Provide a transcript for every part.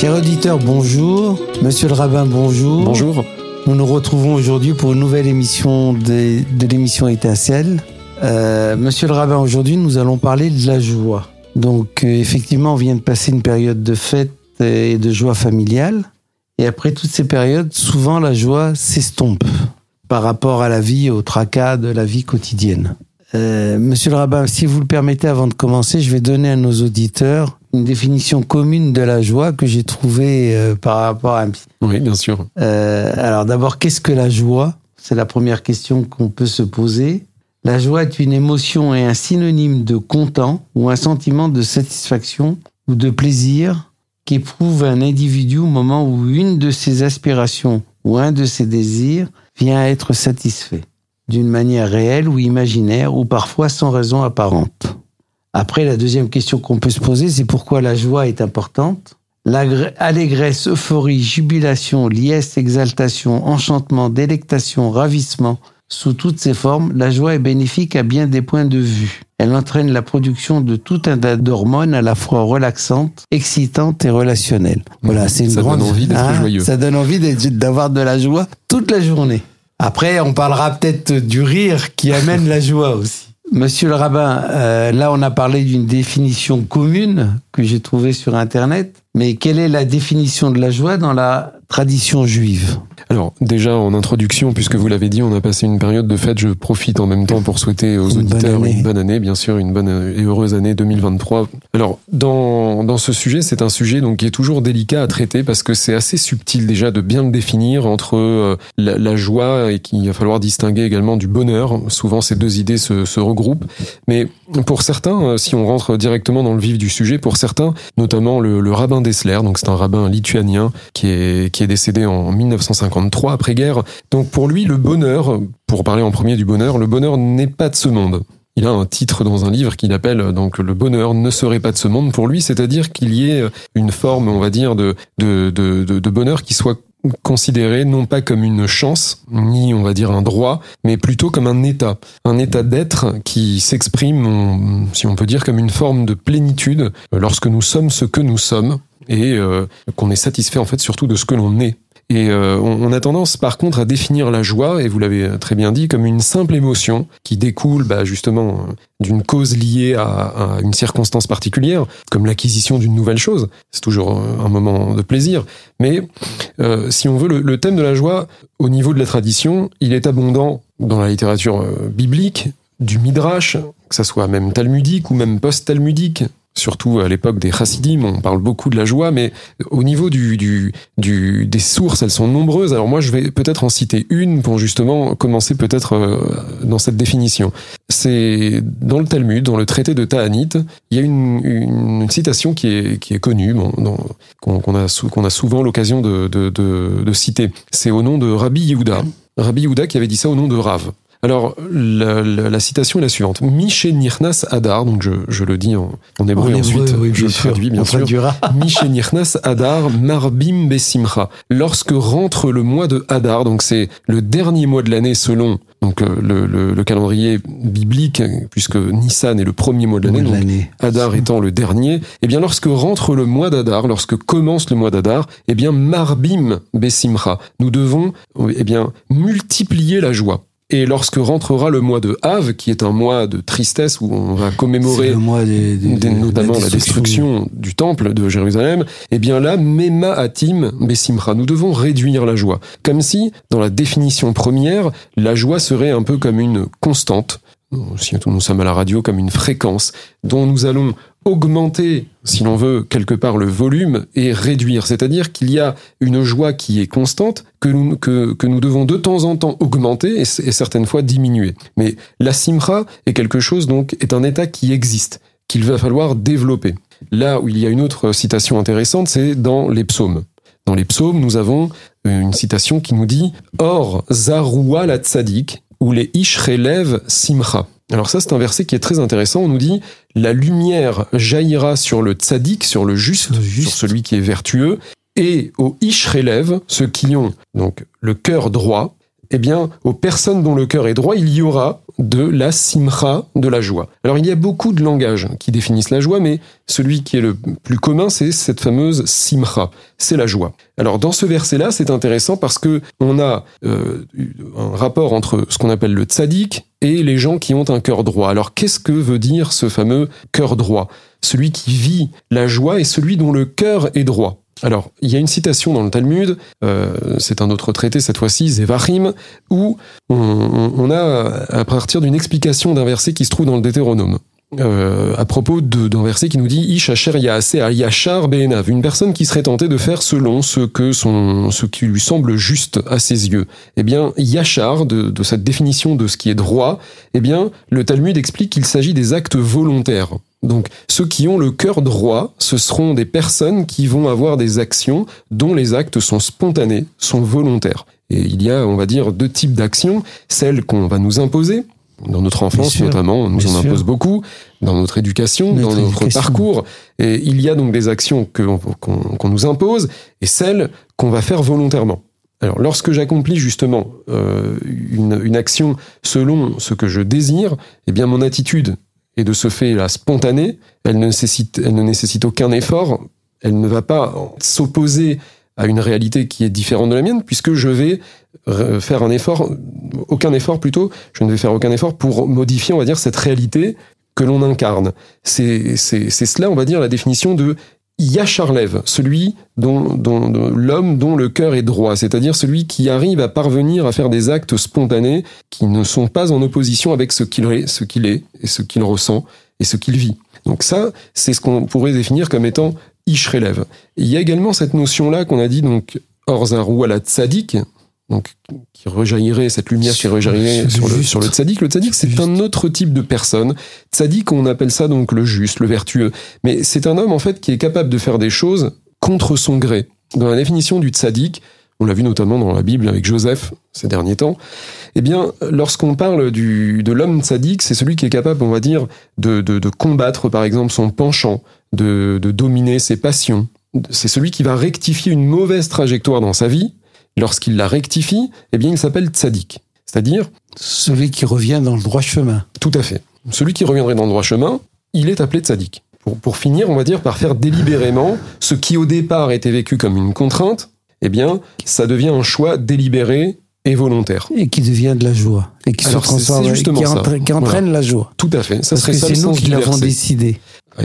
Chers auditeurs, bonjour. Monsieur le rabbin, bonjour. Bonjour. Nous nous retrouvons aujourd'hui pour une nouvelle émission de, de l'émission Étincelle. Euh, Monsieur le rabbin, aujourd'hui nous allons parler de la joie. Donc euh, effectivement, on vient de passer une période de fête et de joie familiale. Et après toutes ces périodes, souvent la joie s'estompe par rapport à la vie, au tracas de la vie quotidienne. Euh, Monsieur le rabbin, si vous le permettez, avant de commencer, je vais donner à nos auditeurs une définition commune de la joie que j'ai trouvée euh, par rapport à... Oui, bien sûr. Euh, alors d'abord, qu'est-ce que la joie? C'est la première question qu'on peut se poser. La joie est une émotion et un synonyme de content ou un sentiment de satisfaction ou de plaisir qu'éprouve un individu au moment où une de ses aspirations ou un de ses désirs vient à être satisfait, d'une manière réelle ou imaginaire ou parfois sans raison apparente. Après, la deuxième question qu'on peut se poser, c'est pourquoi la joie est importante? L'allégresse, euphorie, jubilation, liesse, exaltation, enchantement, délectation, ravissement, sous toutes ses formes, la joie est bénéfique à bien des points de vue. Elle entraîne la production de tout un tas d'hormones à la fois relaxantes, excitantes et relationnelles. Voilà, c'est une ça grande donne envie d'être hein, joyeux. Ça donne envie d'avoir de la joie toute la journée. Après, on parlera peut-être du rire qui amène la joie aussi. Monsieur le rabbin, euh, là on a parlé d'une définition commune que j'ai trouvée sur Internet, mais quelle est la définition de la joie dans la tradition juive? Alors, déjà en introduction, puisque vous l'avez dit, on a passé une période de fête. Je profite en même temps pour souhaiter aux Une auditeurs une bonne année, bien sûr, une bonne et heureuse année 2023. Alors, dans, dans ce sujet, c'est un sujet donc qui est toujours délicat à traiter parce que c'est assez subtil déjà de bien le définir entre euh, la, la joie et qu'il va falloir distinguer également du bonheur. Souvent, ces deux idées se, se regroupent. Mais pour certains, euh, si on rentre directement dans le vif du sujet, pour certains, notamment le, le rabbin Dessler, donc c'est un rabbin lituanien qui est, qui est décédé en 1953 après-guerre. Donc pour lui, le bonheur, pour parler en premier du bonheur, le bonheur n'est pas de ce monde. Il a un titre dans un livre qu'il appelle euh, donc le bonheur ne serait pas de ce monde pour lui, c'est-à-dire qu'il y ait une forme, on va dire, de, de, de, bonheur qui soit considéré non pas comme une chance, ni on va dire un droit, mais plutôt comme un état. Un état d'être qui s'exprime, si on peut dire, comme une forme de plénitude euh, lorsque nous sommes ce que nous sommes et euh, qu'on est satisfait en fait surtout de ce que l'on est. Et euh, on, a tendance par contre à définir la joie, et vous l'avez très bien dit, comme une simple émotion qui découle bah, justement euh, d'une cause liée à, une circonstance particulière, comme l'acquisition d'une nouvelle chose. C'est toujours euh, un moment de plaisir. Mais euh, si on veut, le, le thème de la joie, au niveau de la tradition, il est abondant dans la littérature euh, biblique, du midrash, que ça soit même talmudique ou même post-talmudique. Surtout à l'époque des chassidim, on parle beaucoup de la joie, mais au niveau du, du, du, des sources, elles sont nombreuses. Alors moi, je vais peut-être en citer une pour justement commencer peut-être euh, dans cette définition. C'est dans le Talmud, dans le traité de Ta'anit, il y a une, une citation qui est, qui est connue, bon, qu'on a, qu'on a souvent l'occasion de, de, de, de citer. C'est au nom de Rabbi Yehuda. Rabbi Yehuda qui avait dit ça au nom de Rav. Alors, la, la- la citation est la suivante. Miché Nirnas Adar, donc je, je le dis en, en hébreu, En et hébreu, ensuite oui, je le traduis bien sûr. Miché Nirnas Adar Marbim Besimcha. Lorsque rentre le mois de Adar, donc c'est le dernier mois de l'année selon donc euh, le, le- le calendrier biblique, puisque Nissan est le premier mois de l'année, donc l'année. Adar étant le dernier, eh bien lorsque rentre le mois d'Adar, lorsque commence le mois d'Adar, eh bien Marbim Besimcha, nous devons eh bien multiplier la joie. Et lorsque rentrera le mois de Av, qui est un mois de tristesse où on va commémorer le mois des- des- des- de notamment la destruction du temple de Jérusalem, eh bien là, Mema Atim Besimcha, nous devons réduire la joie. Comme si, dans la définition première, la joie serait un peu comme une constante, si nous sommes à la radio, comme une fréquence, dont nous allons augmenter, si l'on veut, quelque part le volume et réduire. C'est-à-dire qu'il y a une joie qui est constante, que nous, que, que nous devons de temps en temps augmenter et, certaines fois diminuer. Mais la simcha est quelque chose, donc, est un état qui existe, qu'il va falloir développer. Là où il y a une autre citation intéressante, c'est dans les psaumes. Dans les psaumes, nous avons une citation qui nous dit Or, Zaroua la tzadik, ou les ish relève simcha. Alors ça, c'est un verset qui est très intéressant. On nous dit la lumière jaillira sur le tzaddik, sur le juste, Le juste. sur celui qui est vertueux, et aux ish relève, ceux qui ont donc le cœur droit, eh bien, aux personnes dont le cœur est droit, il y aura de la simcha, de la joie. Alors, il y a beaucoup de langages qui définissent la joie, mais celui qui est le plus commun, c'est cette fameuse simcha. C'est la joie. Alors, dans ce verset-là, c'est intéressant parce que on a euh, un rapport entre ce qu'on appelle le tzaddik et les gens qui ont un cœur droit. Alors, qu'est-ce que veut dire ce fameux cœur droit? Celui qui vit la joie et celui dont le cœur est droit. Alors, il y a une citation dans le Talmud, euh, c'est un autre traité cette fois-ci, Zevachim, où on, a, à partir d'une explication d'un verset qui se trouve dans le Deutéronome, euh, à propos d'un verset qui nous dit Ish asher yachar be'enav, une personne qui serait tentée de faire selon ce que son, ce qui lui semble juste à ses yeux. Eh bien, yachar, de, de cette définition de ce qui est droit, eh bien, le Talmud explique qu'il s'agit des actes volontaires. Donc ceux qui ont le cœur droit, ce seront des personnes qui vont avoir des actions dont les actes sont spontanés, sont volontaires. Et il y a, on va dire, deux types d'actions. Celles qu'on va nous imposer, dans notre enfance notamment, on nous en impose beaucoup, dans notre éducation, dans notre parcours. Et il y a donc des actions qu'on nous impose et celles qu'on va faire volontairement. Alors, lorsque j'accomplis justement euh, une, une, action selon ce que je désire, eh bien mon attitude et de ce fait la spontanée, elle ne nécessite, elle ne nécessite aucun effort, elle ne va pas s'opposer à une réalité qui est différente de la mienne, puisque je vais faire un effort, aucun effort plutôt, je ne vais faire aucun effort pour modifier, on va dire, cette réalité que l'on incarne. C'est cela, on va dire, la définition de Yacharlev, celui dont, dont, l'homme dont le cœur est droit, c'est-à-dire celui qui arrive à parvenir à faire des actes spontanés qui ne sont pas en opposition avec ce qu'il est, ce qu'il est, et ce qu'il ressent, et ce qu'il vit. Donc ça, c'est ce qu'on pourrait définir comme étant Ishrelev. Il y a également cette notion-là qu'on a dit, donc, Orzaru à la tzadik, donc qui rejaillirait cette lumière qui rejaillirait sur, le sur le tzaddik. Le tzaddik, c'est un autre type de personne. Tzaddik, on appelle ça donc le juste, le vertueux. Mais c'est un homme en fait qui est capable de faire des choses contre son gré. Dans la définition du tzaddik, on l'a vu notamment dans la Bible avec Joseph ces derniers temps. Eh bien, lorsqu'on parle du, de l'homme tzaddik, c'est celui qui est capable, on va dire, de, de, de combattre par exemple son penchant, de, de dominer ses passions. C'est celui qui va rectifier une mauvaise trajectoire dans sa vie lorsqu'il la rectifie, eh bien, il s'appelle tzaddik. C'est-à-dire Celui qui revient dans le droit chemin. Tout à fait. Celui qui reviendrait dans le droit chemin, il est appelé tzaddik. Pour, pour finir, on va dire par faire délibérément ce qui au départ était vécu comme une contrainte, eh bien, ça devient un choix délibéré et volontaire. Et qui devient de la joie. Et qui se transforme, qui, entraîne, qui entraîne la joie. Tout à fait. Ça Parce serait que ça c'est nous qui l'avons décidé.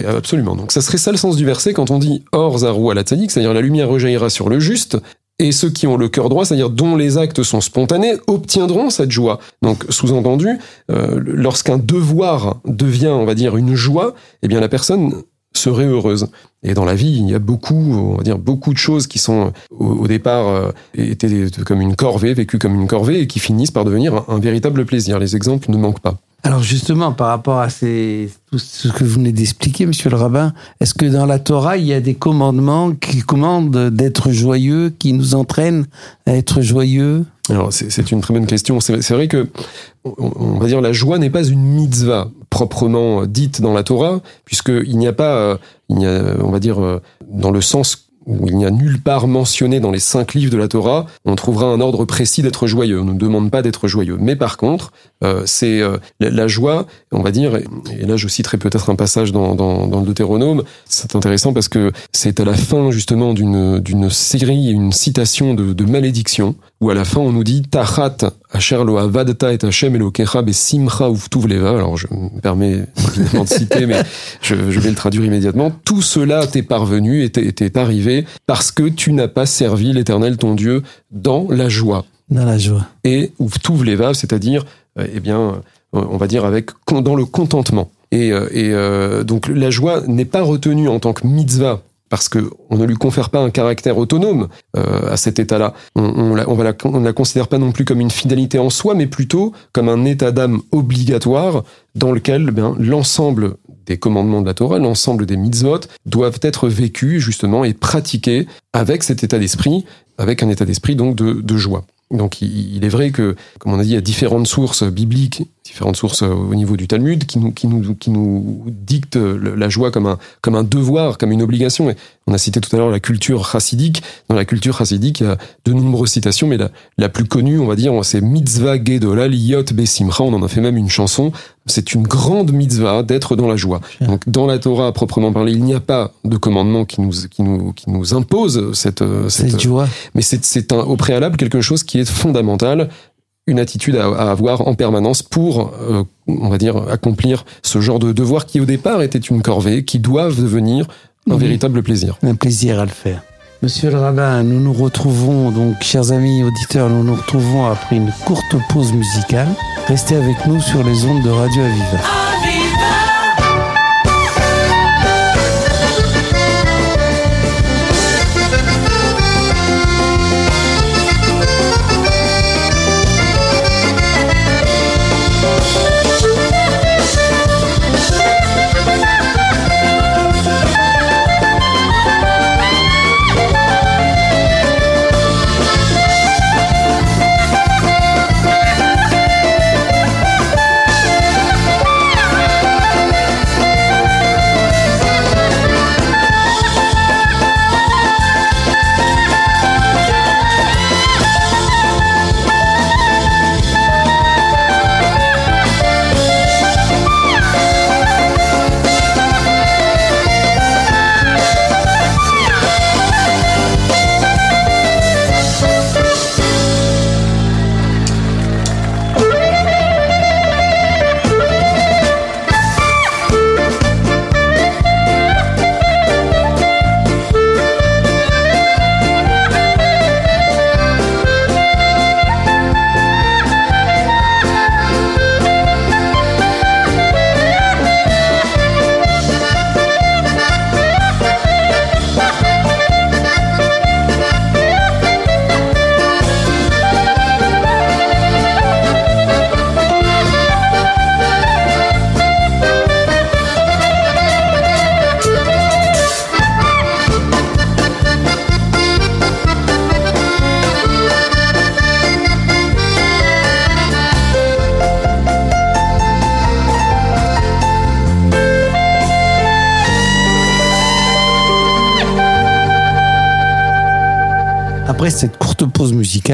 Absolument. Donc ça serait ça le sens du verset quand on dit Or Zarou tzaddik, c'est-à-dire la lumière rejaillira sur le juste, et ceux qui ont le cœur droit, c'est-à-dire dont les actes sont spontanés, obtiendront cette joie. Donc, sous-entendu, euh, lorsqu'un devoir devient, on va dire, une joie, eh bien la personne serait heureuse. Et dans la vie, il y a beaucoup, on va dire, beaucoup de choses qui sont au, départ euh, étaient comme une corvée, vécues comme une corvée, et qui finissent par devenir un véritable plaisir. Les exemples ne manquent pas. Alors justement, par rapport à ces, tout ce que vous venez d'expliquer, Monsieur le rabbin, est-ce que dans la Torah, il y a des commandements qui commandent d'être joyeux, qui nous entraînent à être joyeux? Alors c'est une très bonne question. C'est vrai que, on va dire, la joie n'est pas une mitzvah proprement dite dans la Torah, puisqu'il n'y a pas, euh, il y a, on va dire, euh, dans le sens où il n'y a nulle part mentionné dans les cinq livres de la Torah, on trouvera un ordre précis d'être joyeux. On ne demande pas d'être joyeux. Mais par contre, euh, c'est euh, la, joie, on va dire, et là je citerai peut-être un passage dans, dans, dans le Deutéronome, c'est intéressant parce que c'est à la fin justement d'une d'une série, une citation de, de malédiction, où à la fin on nous dit Tachat asher lo avadta et Hashem elokecha besimcha leva. Alors je me permets évidemment de citer, mais je, je, vais le traduire immédiatement. Tout cela t'est parvenu et t'est arrivé parce que tu n'as pas servi l'Éternel ton Dieu dans la joie. Dans la joie. Et leva, c'est-à-dire, euh, eh bien, on va dire avec dans le contentement. Et, euh, et euh, donc la joie n'est pas retenue en tant que mitzvah parce que on ne lui confère pas un caractère autonome euh, à cet état-là. On, on, la, on, la, on, la, considère pas non plus comme une fidélité en soi, mais plutôt comme un état d'âme obligatoire dans lequel ben, l'ensemble des commandements de la Torah, l'ensemble des mitzvot doivent être vécus justement et pratiqués avec cet état d'esprit, avec un état d'esprit donc de, de joie. Donc il, est vrai que, comme on a dit, il y a différentes sources bibliques différentes sources euh, au niveau du Talmud qui nous, qui nous, qui nous dictent la joie comme un, comme un devoir, comme une obligation. Et on a cité tout à l'heure la culture chassidique. Dans la culture chassidique, il y a de nombreuses citations, mais la, la plus connue, on va dire, c'est Mitzvah Gedola Liyot Besimcha. On en a fait même une chanson. C'est une grande mitzvah d'être dans la joie. Donc, dans la Torah, à proprement parler, il n'y a pas de commandement qui nous, qui nous, qui nous impose cette, euh, cette, cette joie. Mais c'est au préalable quelque chose qui est fondamental une attitude à, avoir en permanence pour, euh, on va dire, accomplir ce genre de devoir qui au départ était une corvée, qui doivent devenir un mhm. véritable plaisir. Un plaisir à le faire. Monsieur le rabbin, nous nous retrouvons, donc chers amis auditeurs, nous nous retrouvons après une courte pause musicale. Restez avec nous sur les ondes de Radio Aviva.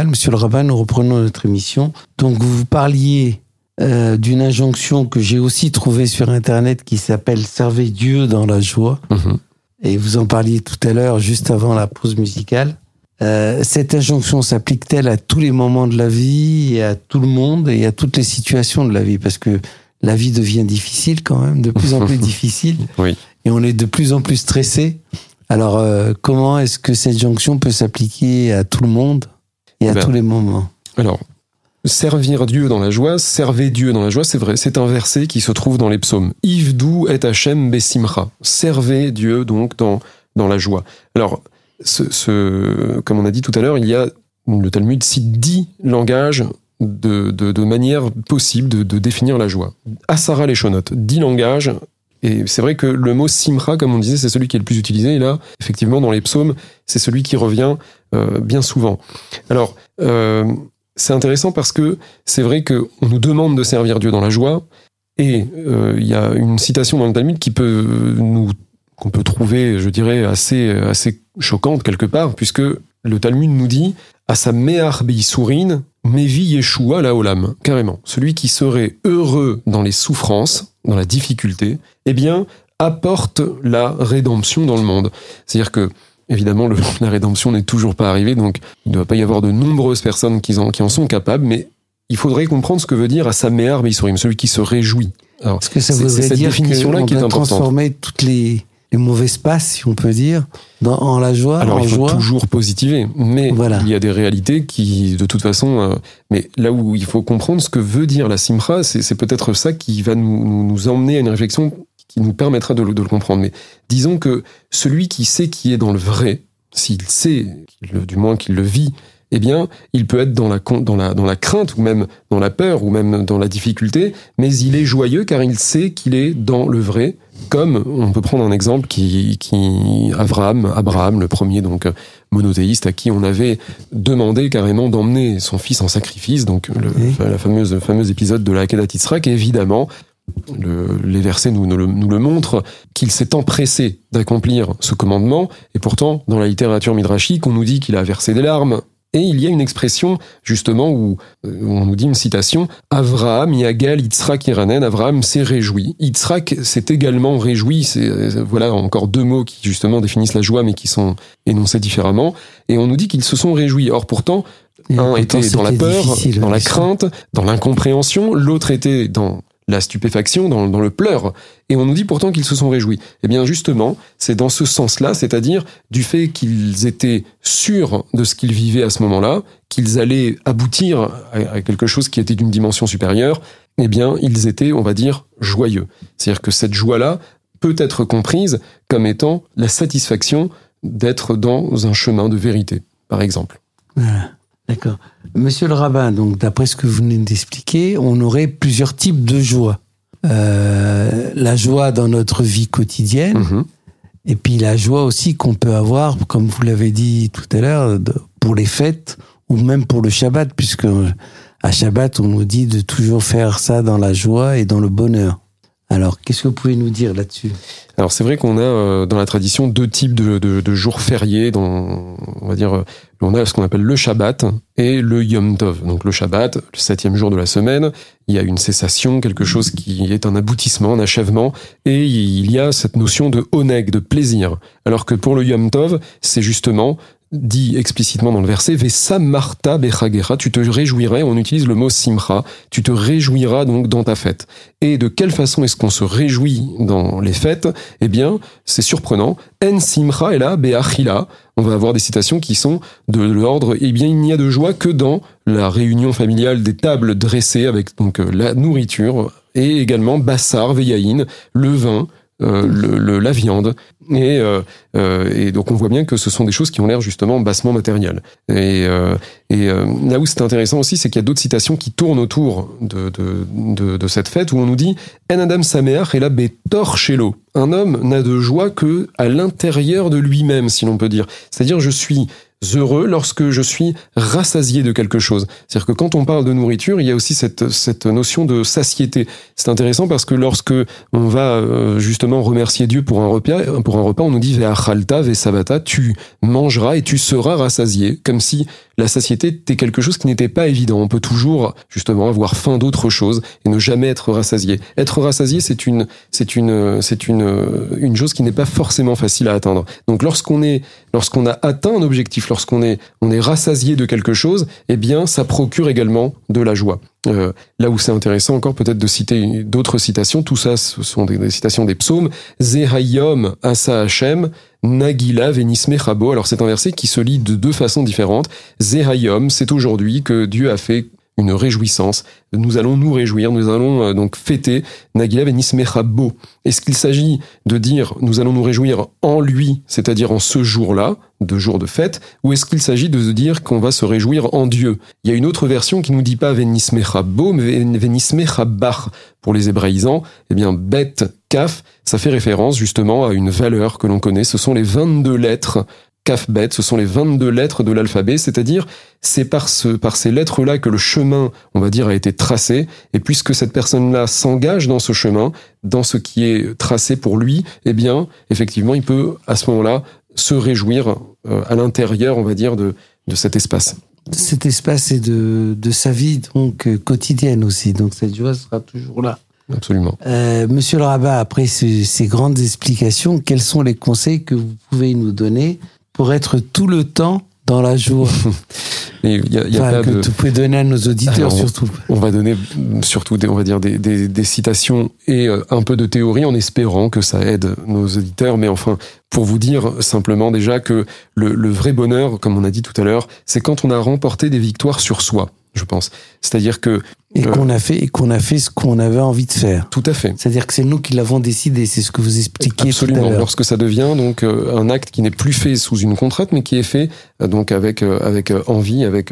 Monsieur le rabbin, nous reprenons notre émission. Donc vous parliez euh, d'une injonction que j'ai aussi trouvée sur Internet qui s'appelle Servez Dieu dans la joie. Mhm. Et vous en parliez tout à l'heure, juste avant la pause musicale. Euh, cette injonction s'applique-t-elle à tous les moments de la vie et à tout le monde et à toutes les situations de la vie? Parce que la vie devient difficile quand même, de plus en plus difficile. Oui. Et on est de plus en plus stressé. Alors, euh, comment est-ce que cette jonction peut s'appliquer à tout le monde? Et à ben, tous les moments Alors, servir Dieu dans la joie, servez Dieu dans la joie, c'est vrai, c'est un verset qui se trouve dans les psaumes. Ivdou et Hachem besimcha. Servez Dieu donc dans, dans la joie. Alors, ce, comme on a dit tout à l'heure, il y a, le Talmud cite dix langages de, de, manière possible de, de, définir la joie. Asara les chonotes, dix langages et c'est vrai que le mot simra, comme on disait, c'est celui qui est le plus utilisé. Et là, effectivement, dans les psaumes, c'est celui qui revient euh, bien souvent. Alors, euh, c'est intéressant parce que c'est vrai qu'on nous demande de servir Dieu dans la joie. Et euh, il y a une citation dans le Talmud qui peut nous qu'on peut trouver, je dirais, assez assez choquante quelque part, puisque le Talmud nous dit à sa me'ar sourine, mevi yeshua la olam, carrément. Celui qui serait heureux dans les souffrances, dans la difficulté, eh bien, apporte la rédemption dans le monde. C'est-à-dire que, évidemment, la rédemption n'est toujours pas arrivée, donc il ne doit pas y avoir de nombreuses personnes qui en, qui en sont capables, mais il faudrait comprendre ce que veut dire à sa me'ar sourine, celui qui se réjouit. Alors, Est-ce que ça voudrait dire définition-là qui est transformer toutes les les mauvais passes, si on peut dire, dans, en la joie. Alors il faut toujours positiver, mais il y a des réalités qui, de toute façon, euh, mais là où il faut comprendre ce que veut dire la simra, c'est peut-être ça qui va nous, nous, emmener à une réflexion qui nous permettra de, de, le comprendre. Mais disons que celui qui sait qui est dans le vrai, s'il sait, du moins qu'il le vit, eh bien, il peut être dans la, dans la, dans la crainte ou même dans la peur ou même dans la difficulté, mais il est joyeux car il sait qu'il est dans le vrai. Comme on peut prendre un exemple qui, qui Abraham, Abraham, le premier donc monothéiste à qui on avait demandé carrément d'emmener son fils en sacrifice, donc le, la fameuse fameux épisode de la Kedat Yitzhak, et évidemment le, les versets nous, nous, le, nous le montrent, qu'il s'est empressé d'accomplir ce commandement, et pourtant, dans la littérature midrashique, on nous dit qu'il a versé des larmes. Et il y a une expression, justement, où, où on nous dit une citation, Avraham, Yagal, Yitzhak, Iranen, Avraham s'est réjoui. Yitzhak s'est également réjoui. C'est, voilà, encore deux mots qui, justement, définissent la joie, mais qui sont énoncés différemment. Et on nous dit qu'ils se sont réjouis. Or, pourtant, un était dans la peur, dans la crainte, dans l'incompréhension, l'autre était dans la stupéfaction, dans, le pleur. Et on nous dit pourtant qu'ils se sont réjouis. Eh bien justement, c'est dans ce sens-là, c'est-à-dire du fait qu'ils étaient sûrs de ce qu'ils vivaient à ce moment-là, qu'ils allaient aboutir à quelque chose qui était d'une dimension supérieure, eh bien ils étaient, on va dire, joyeux. C'est-à-dire que cette joie-là peut être comprise comme étant la satisfaction d'être dans un chemin de vérité, par exemple. Voilà. D'accord. Monsieur le rabbin, donc d'après ce que vous venez d'expliquer, on aurait plusieurs types de joie. Euh, la joie dans notre vie quotidienne, Mhm. et puis la joie aussi qu'on peut avoir, comme vous l'avez dit tout à l'heure, pour les fêtes ou même pour le Shabbat, puisque à Shabbat on nous dit de toujours faire ça dans la joie et dans le bonheur. Alors, qu'est-ce que vous pouvez nous dire là-dessus? Alors c'est vrai qu'on a euh, dans la tradition deux types de, de, de jours fériés. Dans, on va dire, euh, on a ce qu'on appelle le Shabbat et le Yom Tov. Donc le Shabbat, le septième jour de la semaine, il y a une cessation, quelque chose qui est un aboutissement, un achèvement, et il y a cette notion de oneg, de plaisir. Alors que pour le Yom Tov, c'est justement dit explicitement dans le verset, Vesa Marta Bechagera, tu te réjouirais, on utilise le mot simcha, tu te réjouiras donc dans ta fête. Et de quelle façon est-ce qu'on se réjouit dans les fêtes? Eh bien, c'est surprenant. En simcha et là, beachila. On va avoir des citations qui sont de l'ordre, eh bien, il n'y a de joie que dans la réunion familiale des tables dressées avec donc euh, la nourriture et également bassar, veyaïn, le vin, le, le- la viande. Et, euh, euh, et donc on voit bien que ce sont des choses qui ont l'air justement bassement matérielles. Et, euh, et euh, là où c'est intéressant aussi, c'est qu'il y a d'autres citations qui tournent autour de, de, de, de cette fête où on nous dit En Adam et la betor shelo. Un homme n'a de joie que à l'intérieur de lui-même, si l'on peut dire. C'est-à-dire je suis heureux lorsque je suis rassasié de quelque chose. C'est-à-dire que quand on parle de nourriture, il y a aussi cette, cette notion de satiété. C'est intéressant parce que lorsque on va euh, justement remercier Dieu pour un repas, pour un repas, on nous dit ve'achalta ve'savata, tu mangeras et tu seras rassasié, comme si la satiété était quelque chose qui n'était pas évident. On peut toujours justement avoir faim d'autre chose et ne jamais être rassasié. Être rassasié, c'est une, c'est une, c'est une, une chose qui n'est pas forcément facile à atteindre. Donc lorsqu'on est, lorsqu'on a atteint un objectif, lorsqu'on est, on est rassasié de quelque chose, eh bien, ça procure également de la joie. Euh, là où c'est intéressant encore peut-être de citer d'autres citations, tout ça ce sont des, citations des psaumes, Zehayom Asa Hashem, Nagila Venisme Chabo. Alors c'est un verset qui se lit de deux façons différentes. Zehayom, c'est aujourd'hui que Dieu a fait une réjouissance. Nous allons nous réjouir, nous allons euh, donc fêter Nagila Venisme Chabo. Est-ce qu'il s'agit de dire nous allons nous réjouir en lui, c'est-à-dire en ce jour-là, de jour de fête, ou est-ce qu'il s'agit de dire qu'on va se réjouir en Dieu? Il y a une autre version qui nous dit pas Venisme Chabo, mais Venisme pour les hébraïsants. Eh bien, Bet, Kaf, ça fait référence justement à une valeur que l'on connaît. Ce sont les 22 lettres Kaf Bet, ce sont les 22 lettres de l'alphabet, c'est-à-dire c'est par, ce, par ces lettres-là que le chemin, on va dire, a été tracé, et puisque cette personne-là s'engage dans ce chemin, dans ce qui est tracé pour lui, eh bien, effectivement, il peut, à ce moment-là, se réjouir euh, à l'intérieur, on va dire, de, de cet espace. Cet espace est de, de sa vie donc euh, quotidienne aussi, donc cette joie sera toujours là. Absolument. Euh, Monsieur le rabbin, après ces, ces grandes explications, quels sont les conseils que vous pouvez nous donner pour être tout le temps dans la joie? Il y a, il y a Enfin, pas Que de... vous pouvez donner à nos auditeurs Alors, surtout. On va donner surtout des, on va dire des, des, des citations et euh, un peu de théorie en espérant que ça aide nos auditeurs. Mais enfin, pour vous dire simplement déjà que le, le vrai bonheur, comme on a dit tout à l'heure, c'est quand on a remporté des victoires sur soi je pense. C'est-à-dire que et qu'on a fait et qu'on a fait ce qu'on avait envie de faire. Tout à fait. C'est-à-dire que c'est nous qui l'avons décidé. C'est ce que vous expliquiez Absolument. tout à l'heure. Lorsque ça devient donc euh, un acte qui n'est plus fait sous une contrainte, mais qui est fait euh, donc avec euh, avec envie, avec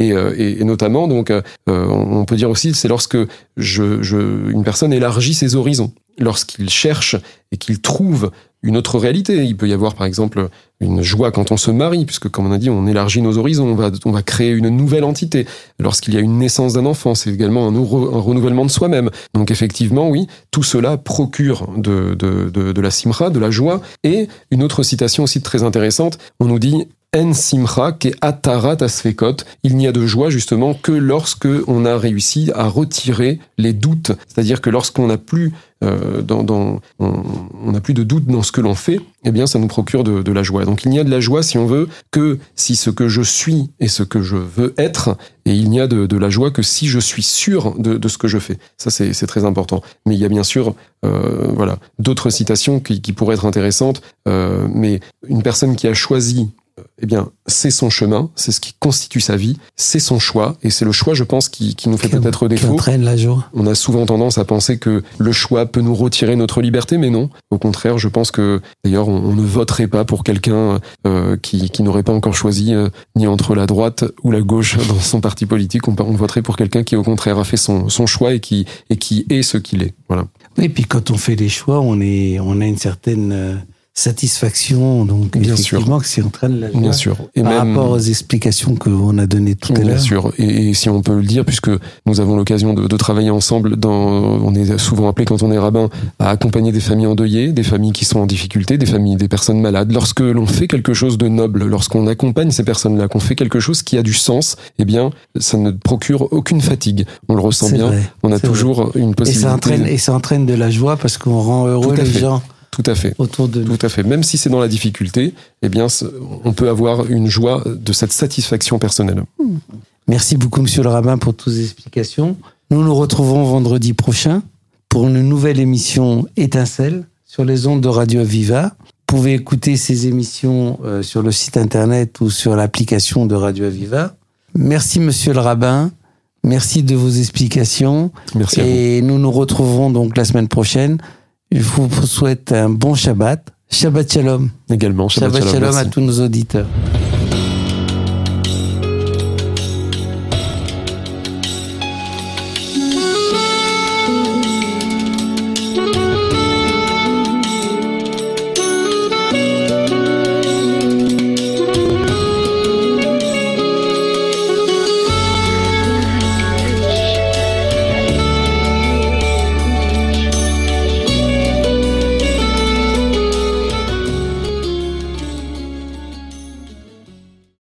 et, et, et notamment donc on peut dire aussi c'est lorsque je, je une personne élargit ses horizons, lorsqu'il cherche et qu'il trouve une autre réalité. Il peut y avoir par exemple une joie quand on se marie, puisque comme on a dit, on élargit nos horizons, on va, créer une nouvelle entité. Lorsqu'il y a une naissance d'un enfant, c'est également un, renouvellement de soi-même. Donc effectivement, oui, tout cela procure de, de la simra, de la joie. Et une autre citation aussi très intéressante, on nous dit en simra ke atarat asfekot. Il n'y a de joie justement que lorsque on a réussi à retirer les doutes, c'est-à-dire que lorsqu'on n'a plus euh, dans, dans, on n'a plus de doute dans ce que l'on fait, eh bien ça nous procure de, de, la joie. Donc il n'y a de la joie si on veut que si ce que je suis est ce que je veux être, et il n'y a de, de la joie que si je suis sûr de, de ce que je fais. Ça c'est très important. Mais il y a bien sûr euh, voilà d'autres citations qui, qui, pourraient être intéressantes, euh, mais une personne qui a choisi eh bien, c'est son chemin, c'est ce qui constitue sa vie, c'est son choix, et c'est le choix, je pense, qui, qui nous fait peut-être défaut. La joie. On a souvent tendance à penser que le choix peut nous retirer notre liberté, mais non. Au contraire, je pense que, d'ailleurs, on, on, ne voterait pas pour quelqu'un euh, qui, qui n'aurait pas encore choisi euh, ni entre la droite ou la gauche dans son parti politique. On, on voterait pour quelqu'un qui, au contraire, a fait son, son choix et qui, et qui est ce qu'il est. Voilà. Et puis quand on fait des choix, on est, on a une certaine euh, satisfaction. Donc, bien effectivement, sûr. que c'est en train de la joie Bien sûr. Et par même, rapport aux explications qu'on a données tout à l'heure. Bien sûr. Et, et, si on peut le dire, puisque nous avons l'occasion de, de, travailler ensemble dans, on est souvent appelé quand on est rabbin à accompagner des familles endeuillées, des familles qui sont en difficulté, des familles, des personnes malades. Lorsque l'on fait quelque chose de noble, lorsqu'on accompagne ces personnes-là, qu'on fait quelque chose qui a du sens, eh bien, ça ne procure aucune fatigue. On le ressent bien. Vrai, on a toujours vrai. une possibilité. Et ça entraîne, et ça entraîne de la joie parce qu'on rend heureux les fait. gens. Tout à fait. Autour de. Tout à fait. Même si c'est dans la difficulté, eh bien, on peut avoir une joie de cette satisfaction personnelle. Merci beaucoup, monsieur le rabbin, pour toutes ces explications. Nous nous retrouvons vendredi prochain pour une nouvelle émission Étincelle sur les ondes de Radio Aviva. Vous pouvez écouter ces émissions euh, sur le site internet ou sur l'application de Radio Aviva. Merci, monsieur le rabbin. Merci de vos explications. Merci. Et nous nous retrouverons donc la semaine prochaine. Je vous souhaite un bon Shabbat. Shabbat Shalom. Également. Shabbat, Shabbat Shalom, shalom à tous nos auditeurs.